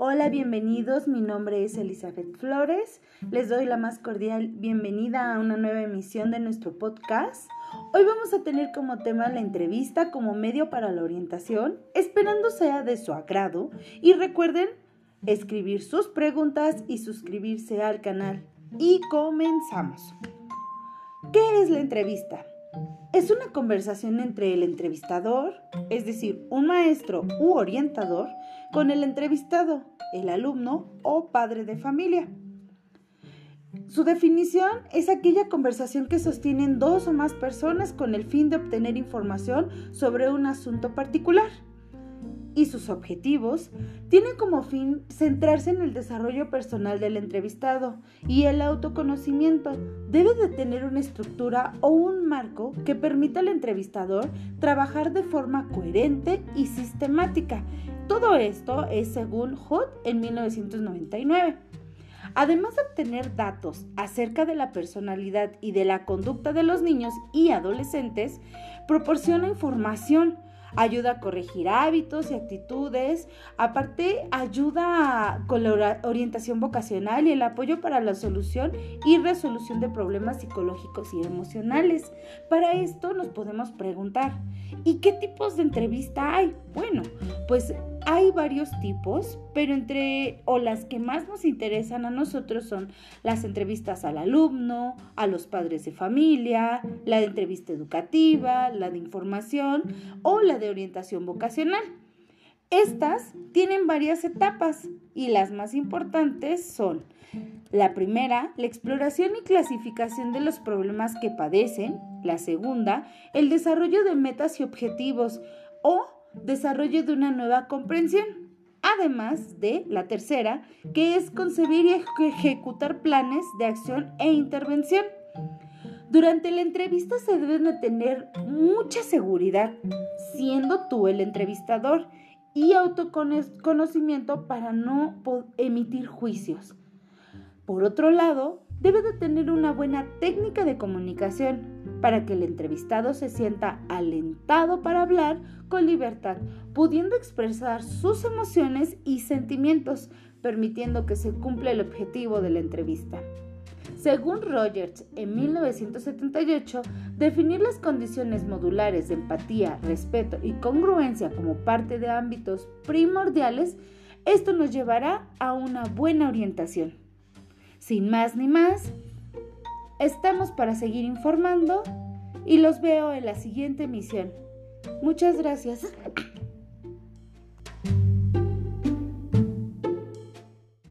Hola, bienvenidos. Mi nombre es Elizabeth Flores. Les doy la más cordial bienvenida a una nueva emisión de nuestro podcast. Hoy vamos a tener como tema la entrevista como medio para la orientación, esperando sea de su agrado. Y recuerden escribir sus preguntas y suscribirse al canal. Y comenzamos. ¿Qué es la entrevista? Es una conversación entre el entrevistador, es decir, un maestro u orientador, con el entrevistado, el alumno o padre de familia. Su definición es aquella conversación que sostienen dos o más personas con el fin de obtener información sobre un asunto particular y sus objetivos tienen como fin centrarse en el desarrollo personal del entrevistado y el autoconocimiento debe de tener una estructura o un marco que permita al entrevistador trabajar de forma coherente y sistemática. Todo esto es según Hood en 1999. Además de obtener datos acerca de la personalidad y de la conducta de los niños y adolescentes, proporciona información ayuda a corregir hábitos y actitudes, aparte ayuda con la orientación vocacional y el apoyo para la solución y resolución de problemas psicológicos y emocionales. Para esto nos podemos preguntar, ¿y qué tipos de entrevista hay? Bueno, pues hay varios tipos, pero entre o las que más nos interesan a nosotros son las entrevistas al alumno, a los padres de familia, la entrevista educativa, la de información o la de orientación vocacional. Estas tienen varias etapas y las más importantes son la primera, la exploración y clasificación de los problemas que padecen, la segunda, el desarrollo de metas y objetivos o desarrollo de una nueva comprensión. Además de la tercera, que es concebir y ejecutar planes de acción e intervención. Durante la entrevista se debe de tener mucha seguridad, siendo tú el entrevistador, y autoconocimiento para no emitir juicios. Por otro lado, debe de tener una buena técnica de comunicación para que el entrevistado se sienta alentado para hablar con libertad, pudiendo expresar sus emociones y sentimientos, permitiendo que se cumpla el objetivo de la entrevista. Según Rogers, en 1978, definir las condiciones modulares de empatía, respeto y congruencia como parte de ámbitos primordiales, esto nos llevará a una buena orientación. Sin más ni más, estamos para seguir informando y los veo en la siguiente emisión. Muchas gracias.